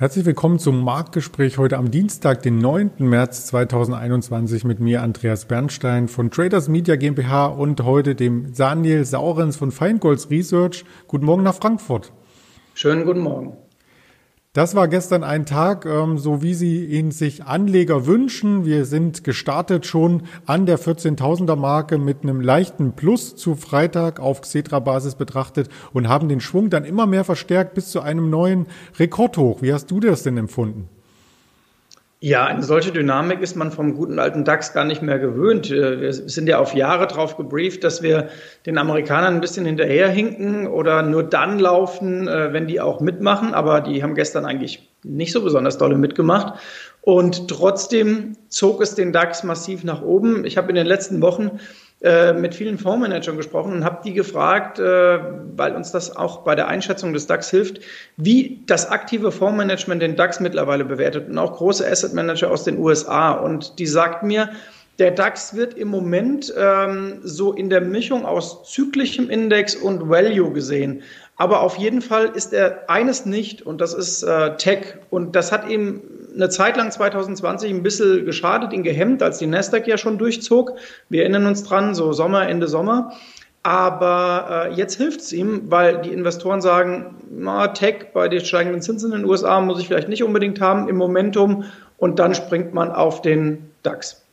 Herzlich willkommen zum Marktgespräch heute am Dienstag, den 9. März 2021 mit mir, Andreas Bernstein von Traders Media GmbH und heute dem Daniel Saurens von Feingolds Research. Guten Morgen nach Frankfurt. Schönen guten Morgen. Das war gestern ein Tag, ähm, so wie Sie ihn sich Anleger wünschen. Wir sind gestartet schon an der 14.000er Marke mit einem leichten Plus zu Freitag auf Xetra-Basis betrachtet und haben den Schwung dann immer mehr verstärkt bis zu einem neuen Rekordhoch. Wie hast du das denn empfunden? Ja, eine solche Dynamik ist man vom guten alten DAX gar nicht mehr gewöhnt. Äh, wir sind ja auf Jahre drauf gebrieft, dass wir den Amerikanern ein bisschen hinterherhinken oder nur dann laufen, äh, wenn die auch mitmachen. Aber die haben gestern eigentlich nicht so besonders dolle mitgemacht. Und trotzdem zog es den DAX massiv nach oben. Ich habe in den letzten Wochen äh, mit vielen Fondsmanagern gesprochen und habe die gefragt, äh, weil uns das auch bei der Einschätzung des DAX hilft, wie das aktive Fondsmanagement den DAX mittlerweile bewertet und auch große Asset Manager aus den USA. Und die sagt mir, der DAX wird im Moment ähm, so in der Mischung aus zyklischem Index und Value gesehen. Aber auf jeden Fall ist er eines nicht und das ist äh, Tech. Und das hat ihm eine Zeit lang 2020 ein bisschen geschadet, ihn gehemmt, als die Nasdaq ja schon durchzog. Wir erinnern uns dran, so Sommer, Ende Sommer. Aber äh, jetzt hilft es ihm, weil die Investoren sagen, na, Tech bei den steigenden Zinsen in den USA muss ich vielleicht nicht unbedingt haben im Momentum. Und dann springt man auf den DAX.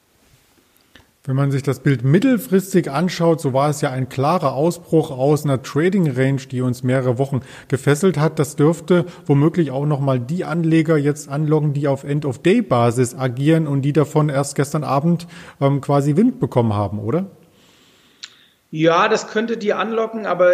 Wenn man sich das Bild mittelfristig anschaut, so war es ja ein klarer Ausbruch aus einer Trading Range, die uns mehrere Wochen gefesselt hat. Das dürfte womöglich auch nochmal die Anleger jetzt anlocken, die auf End-of-Day-Basis agieren und die davon erst gestern Abend ähm, quasi Wind bekommen haben, oder? Ja, das könnte die anlocken, aber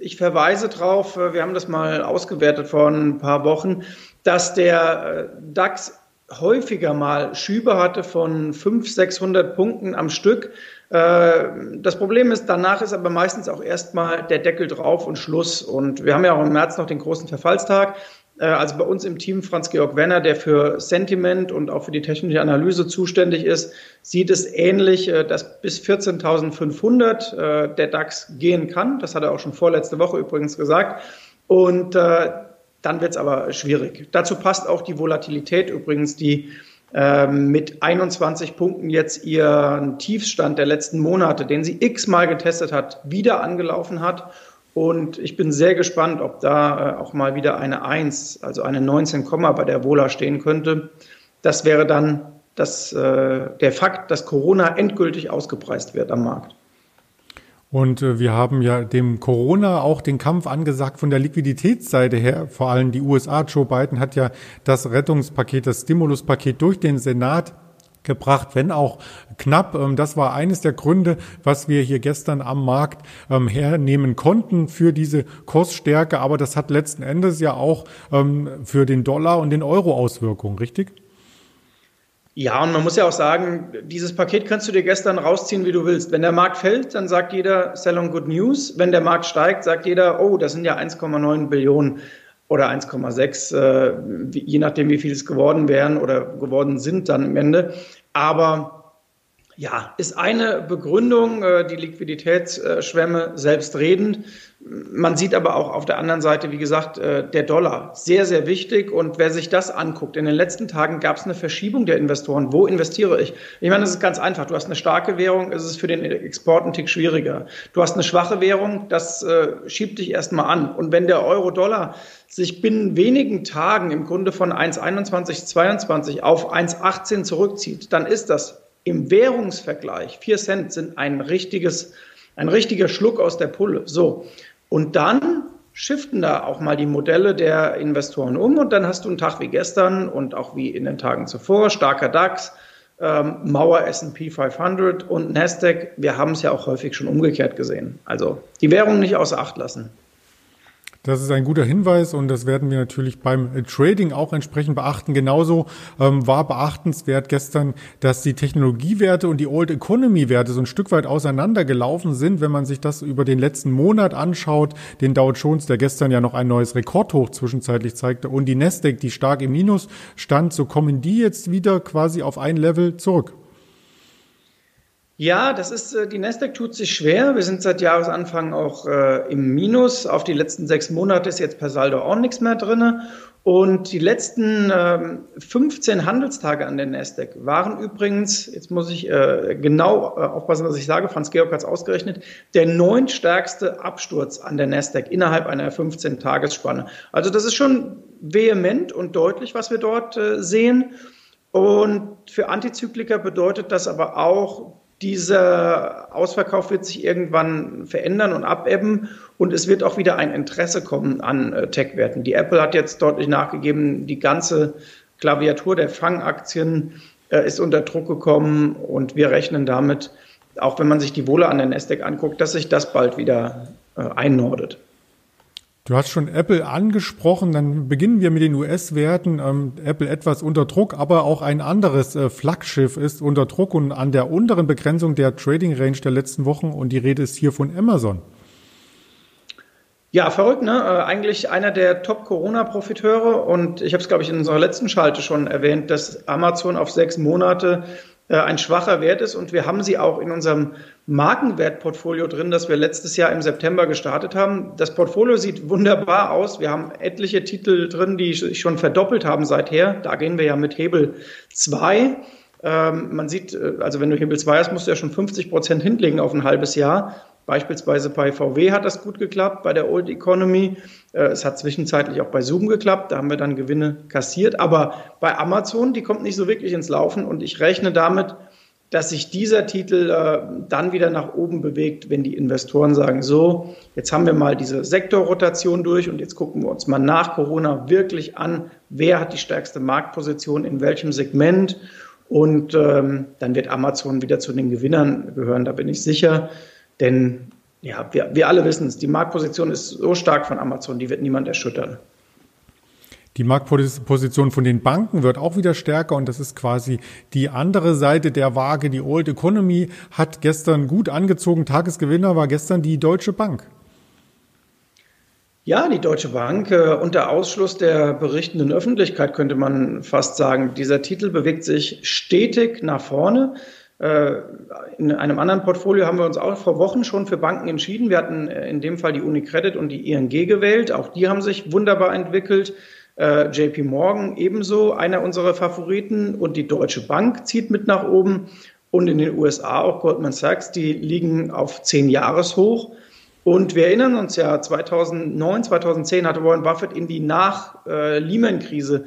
ich verweise darauf, äh, wir haben das mal ausgewertet vor ein paar Wochen, dass der äh, DAX häufiger mal Schübe hatte von 500, 600 Punkten am Stück. Äh, das Problem ist, danach ist aber meistens auch erstmal der Deckel drauf und Schluss. Und wir haben ja auch im März noch den großen Verfallstag. Äh, also bei uns im Team Franz-Georg Werner, der für Sentiment und auch für die technische Analyse zuständig ist, sieht es ähnlich, äh, dass bis 14.500 der DAX gehen kann. Das hat er auch schon vorletzte Woche übrigens gesagt. Und dann wird es aber schwierig. Dazu passt auch die Volatilität übrigens, die ähm, mit 21 Punkten jetzt ihren Tiefstand der letzten Monate, den sie x-mal getestet hat, wieder angelaufen hat. Und ich bin sehr gespannt, ob da äh, auch mal wieder eine 1, also eine 19, bei der Vola stehen könnte. Das wäre dann das, äh, der Fakt, dass Corona endgültig ausgepreist wird am Markt. Und äh, wir haben ja dem Corona auch den Kampf angesagt von der Liquiditätsseite her. Vor allem die USA, Joe Biden hat ja das Rettungspaket, das Stimuluspaket durch den Senat gebracht, wenn auch knapp. Ähm, das war eines der Gründe, was wir hier gestern am Markt ähm, hernehmen konnten für diese Kursstärke. Aber das hat letzten Endes ja auch ähm, für den Dollar und den Euro Auswirkungen, richtig? Ja, und man muss ja auch sagen, dieses Paket kannst du dir gestern rausziehen, wie du willst. Wenn der Markt fällt, dann sagt jeder Sell on Good News. Wenn der Markt steigt, sagt jeder, oh, das sind ja 1,9 Billionen oder 1,6, äh, je nachdem, wie viel es geworden wären oder geworden sind dann am Ende. Aber ja, ist eine Begründung, äh, die Liquiditätsschwemme selbstredend. Man sieht aber auch auf der anderen Seite, wie gesagt, äh, der Dollar sehr, sehr wichtig. Und wer sich das anguckt, in den letzten Tagen gab es eine Verschiebung der Investoren. Wo investiere ich? Ich meine, das ist ganz einfach. Du hast eine starke Währung, ist es für den Export ein Tick schwieriger. Du hast eine schwache Währung, das äh, schiebt dich erstmal an. Und wenn der Euro-Dollar sich binnen wenigen Tagen im Grunde von 1,21, 22 auf 1,18 zurückzieht, dann ist das im Währungsvergleich, 4 Cent sind ein richtiges ein richtiger Schluck aus der Pulle. So. Und dann shiften da auch mal die Modelle der Investoren um und dann hast du einen Tag wie gestern und auch wie in den Tagen zuvor, starker DAX, ähm, Mauer S&P 500 und Nasdaq. Wir haben es ja auch häufig schon umgekehrt gesehen. Also die Währung nicht außer Acht lassen. Das ist ein guter Hinweis und das werden wir natürlich beim Trading auch entsprechend beachten. Genauso ähm, war beachtenswert gestern, dass die Technologiewerte und die Old Economy Werte so ein Stück weit auseinandergelaufen sind, wenn man sich das über den letzten Monat anschaut. Den Dow Jones, der gestern ja noch ein neues Rekordhoch zwischenzeitlich zeigte und die Nasdaq, die stark im Minus stand, so kommen die jetzt wieder quasi auf ein Level zurück. Ja, das ist, äh, die Nasdaq tut sich schwer. Wir sind seit Jahresanfang auch äh, im Minus. Auf die letzten sechs Monate ist jetzt per Saldo auch nichts mehr drinne. Und die letzten ähm, 15 Handelstage an der Nasdaq waren übrigens, jetzt muss ich äh, genau äh, aufpassen, was ich sage, Franz Georg hat es ausgerechnet, der neuntstärkste Absturz an der Nasdaq innerhalb einer 15-Tagesspanne. Also das ist schon vehement und deutlich, was wir dort äh, sehen. Und für Antizykliker bedeutet das aber auch, dieser Ausverkauf wird sich irgendwann verändern und abebben und es wird auch wieder ein Interesse kommen an äh, Tech-Werten. Die Apple hat jetzt deutlich nachgegeben, die ganze Klaviatur der Fangaktien äh, ist unter Druck gekommen und wir rechnen damit, auch wenn man sich die Wohle an der Nasdaq anguckt, dass sich das bald wieder äh, einnordet. Du hast schon Apple angesprochen, dann beginnen wir mit den US-Werten. Ähm, Apple etwas unter Druck, aber auch ein anderes äh, Flaggschiff ist unter Druck und an der unteren Begrenzung der Trading Range der letzten Wochen und die Rede ist hier von Amazon. Ja, verrückt, ne? Äh, eigentlich einer der Top-Corona-Profiteure und ich habe es, glaube ich, in unserer letzten Schalte schon erwähnt, dass Amazon auf sechs Monate ein schwacher Wert ist und wir haben sie auch in unserem Markenwertportfolio drin, das wir letztes Jahr im September gestartet haben. Das Portfolio sieht wunderbar aus. Wir haben etliche Titel drin, die sich schon verdoppelt haben seither. Da gehen wir ja mit Hebel 2. Ähm, man sieht, äh, also wenn du Hebel 2 hast, musst du ja schon 50 Prozent hinlegen auf ein halbes Jahr. Beispielsweise bei VW hat das gut geklappt, bei der Old Economy. Äh, es hat zwischenzeitlich auch bei Zoom geklappt, da haben wir dann Gewinne kassiert. Aber bei Amazon, die kommt nicht so wirklich ins Laufen und ich rechne damit, dass sich dieser Titel äh, dann wieder nach oben bewegt, wenn die Investoren sagen, so, jetzt haben wir mal diese Sektorrotation durch und jetzt gucken wir uns mal nach Corona wirklich an, wer hat die stärkste Marktposition in welchem Segment und ähm, dann wird Amazon wieder zu den Gewinnern gehören, da bin ich sicher. Denn ja, wir, wir alle wissen es, die Marktposition ist so stark von Amazon, die wird niemand erschüttern. Die Marktposition von den Banken wird auch wieder stärker und das ist quasi die andere Seite der Waage. Die Old Economy hat gestern gut angezogen. Tagesgewinner war gestern die Deutsche Bank. Ja, die Deutsche Bank äh, unter Ausschluss der berichtenden Öffentlichkeit könnte man fast sagen. Dieser Titel bewegt sich stetig nach vorne. Äh, in einem anderen Portfolio haben wir uns auch vor Wochen schon für Banken entschieden. Wir hatten äh, in dem Fall die Unicredit und die ING gewählt. Auch die haben sich wunderbar entwickelt. Äh, JP Morgan ebenso einer unserer Favoriten und die Deutsche Bank zieht mit nach oben. Und in den USA auch Goldman Sachs, die liegen auf zehn Jahreshoch. Und wir erinnern uns ja, 2009, 2010 hatte Warren Buffett in die Nach-Lehman-Krise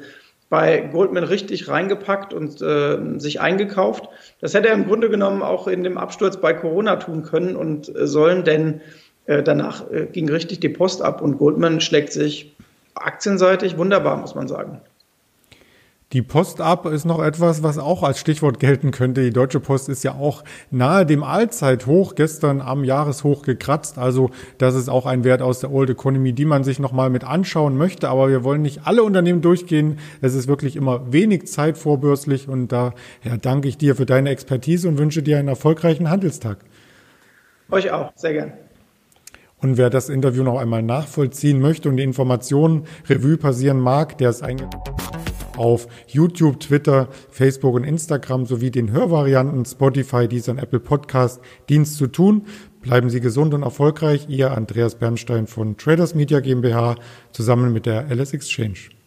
bei Goldman richtig reingepackt und äh, sich eingekauft. Das hätte er im Grunde genommen auch in dem Absturz bei Corona tun können und äh, sollen, denn äh, danach äh, ging richtig die Post ab und Goldman schlägt sich aktienseitig wunderbar, muss man sagen. Die Post ab ist noch etwas, was auch als Stichwort gelten könnte. Die Deutsche Post ist ja auch nahe dem Allzeithoch gestern am Jahreshoch gekratzt. Also das ist auch ein Wert aus der Old Economy, die man sich nochmal mit anschauen möchte. Aber wir wollen nicht alle Unternehmen durchgehen. Es ist wirklich immer wenig Zeit vorbürstlich. Und da ja, danke ich dir für deine Expertise und wünsche dir einen erfolgreichen Handelstag. Euch auch, sehr gern. Und wer das Interview noch einmal nachvollziehen möchte und die Informationen Revue passieren mag, der ist eingetragen auf YouTube, Twitter, Facebook und Instagram sowie den Hörvarianten Spotify, Deezer und Apple Podcast Dienst zu tun. Bleiben Sie gesund und erfolgreich. Ihr Andreas Bernstein von Traders Media GmbH zusammen mit der LS Exchange.